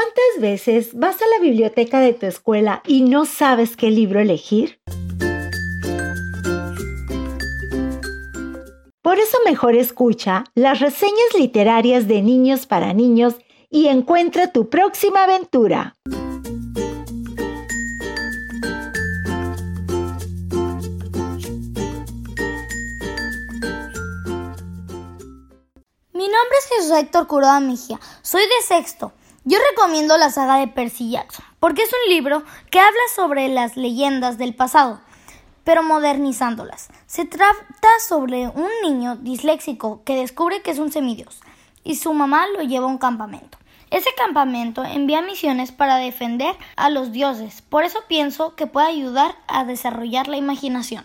¿Cuántas veces vas a la biblioteca de tu escuela y no sabes qué libro elegir? Por eso mejor escucha las reseñas literarias de niños para niños y encuentra tu próxima aventura. Mi nombre es Jesús Héctor Curoda Mejía, soy de sexto. Yo recomiendo la saga de Percy Jackson, porque es un libro que habla sobre las leyendas del pasado, pero modernizándolas. Se trata sobre un niño disléxico que descubre que es un semidios y su mamá lo lleva a un campamento. Ese campamento envía misiones para defender a los dioses, por eso pienso que puede ayudar a desarrollar la imaginación.